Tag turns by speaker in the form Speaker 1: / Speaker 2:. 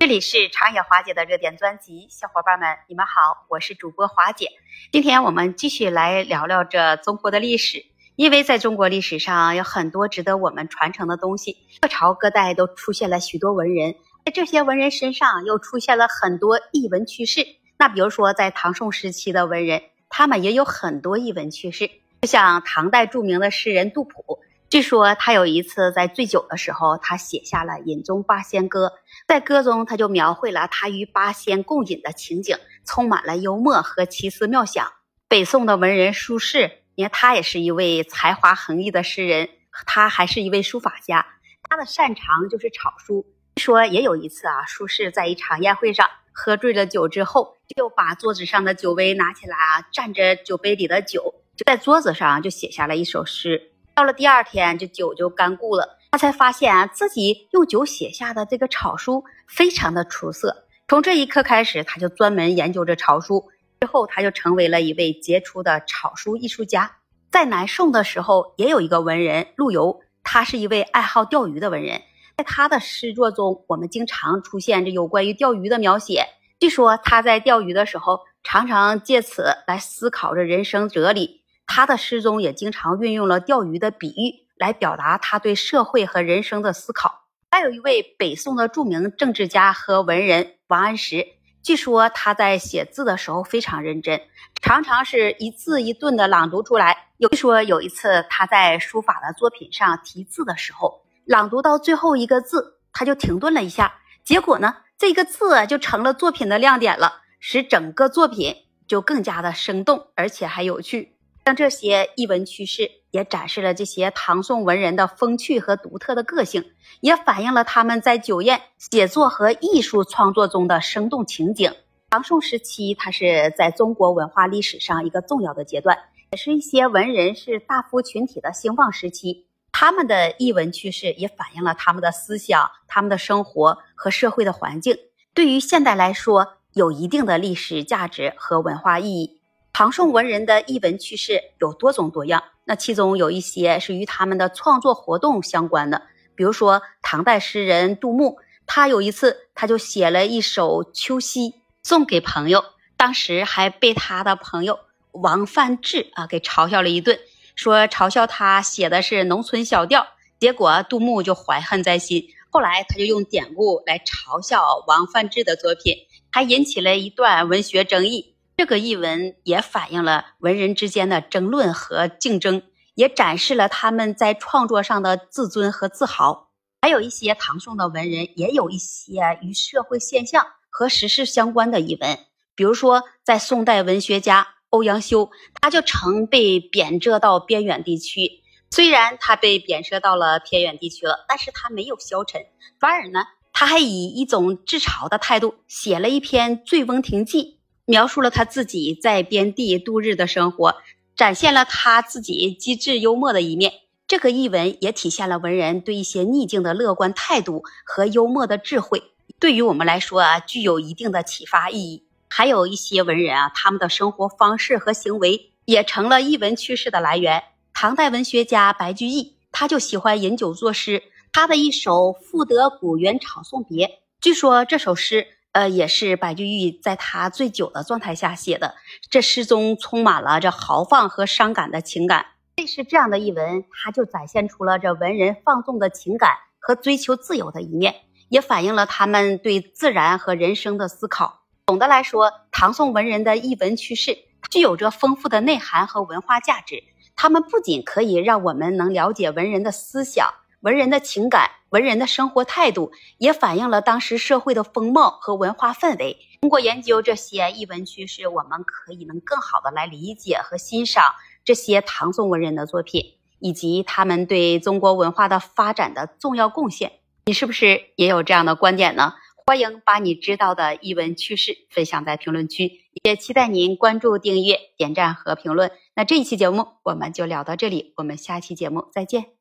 Speaker 1: 这里是长野华姐的热点专辑，小伙伴们，你们好，我是主播华姐。今天我们继续来聊聊这中国的历史，因为在中国历史上有很多值得我们传承的东西，各朝各代都出现了许多文人，在这些文人身上又出现了很多逸闻趣事。那比如说在唐宋时期的文人，他们也有很多逸闻趣事，就像唐代著名的诗人杜甫。据说他有一次在醉酒的时候，他写下了《饮中八仙歌》。在歌中，他就描绘了他与八仙共饮的情景，充满了幽默和奇思妙想。北宋的文人苏轼，你看他也是一位才华横溢的诗人，他还是一位书法家。他的擅长就是草书。说也有一次啊，苏轼在一场宴会上喝醉了酒之后，就把桌子上的酒杯拿起来啊，蘸着酒杯里的酒，就在桌子上就写下了一首诗。到了第二天，这酒就干固了。他才发现啊，自己用酒写下的这个草书非常的出色。从这一刻开始，他就专门研究着草书。之后，他就成为了一位杰出的草书艺术家。在南宋的时候，也有一个文人陆游，他是一位爱好钓鱼的文人。在他的诗作中，我们经常出现这有关于钓鱼的描写。据说他在钓鱼的时候，常常借此来思考着人生哲理。他的诗中也经常运用了钓鱼的比喻来表达他对社会和人生的思考。还有一位北宋的著名政治家和文人王安石，据说他在写字的时候非常认真，常常是一字一顿的朗读出来。有说有一次他在书法的作品上题字的时候，朗读到最后一个字，他就停顿了一下，结果呢，这个字就成了作品的亮点了，使整个作品就更加的生动，而且还有趣。像这些译文趣事，也展示了这些唐宋文人的风趣和独特的个性，也反映了他们在酒宴、写作和艺术创作中的生动情景。唐宋时期，它是在中国文化历史上一个重要的阶段，也是一些文人是大夫群体的兴旺时期。他们的译文趣事也反映了他们的思想、他们的生活和社会的环境，对于现代来说有一定的历史价值和文化意义。唐宋文人的译文趣事有多种多样，那其中有一些是与他们的创作活动相关的。比如说，唐代诗人杜牧，他有一次他就写了一首《秋夕》送给朋友，当时还被他的朋友王范志啊给嘲笑了一顿，说嘲笑他写的是农村小调。结果杜牧就怀恨在心，后来他就用典故来嘲笑王范志的作品，还引起了一段文学争议。这个译文也反映了文人之间的争论和竞争，也展示了他们在创作上的自尊和自豪。还有一些唐宋的文人，也有一些与社会现象和时事相关的译文。比如说，在宋代文学家欧阳修，他就曾被贬谪到边远地区。虽然他被贬谪到了偏远地区了，但是他没有消沉，反而呢，他还以一种自嘲的态度写了一篇《醉翁亭记》。描述了他自己在边地度日的生活，展现了他自己机智幽默的一面。这个译文也体现了文人对一些逆境的乐观态度和幽默的智慧，对于我们来说啊，具有一定的启发意义。还有一些文人啊，他们的生活方式和行为也成了译文趣事的来源。唐代文学家白居易，他就喜欢饮酒作诗，他的一首《赋得古原草送别》，据说这首诗。呃，也是白居易在他醉酒的状态下写的。这诗中充满了这豪放和伤感的情感。类似这样的一文，它就展现出了这文人放纵的情感和追求自由的一面，也反映了他们对自然和人生的思考。总的来说，唐宋文人的译文趣事具有着丰富的内涵和文化价值。他们不仅可以让我们能了解文人的思想。文人的情感，文人的生活态度，也反映了当时社会的风貌和文化氛围。通过研究这些译文趋势，我们可以能更好的来理解和欣赏这些唐宋文人的作品，以及他们对中国文化的发展的重要贡献。你是不是也有这样的观点呢？欢迎把你知道的译文趣事分享在评论区，也期待您关注、订阅、点赞和评论。那这一期节目我们就聊到这里，我们下期节目再见。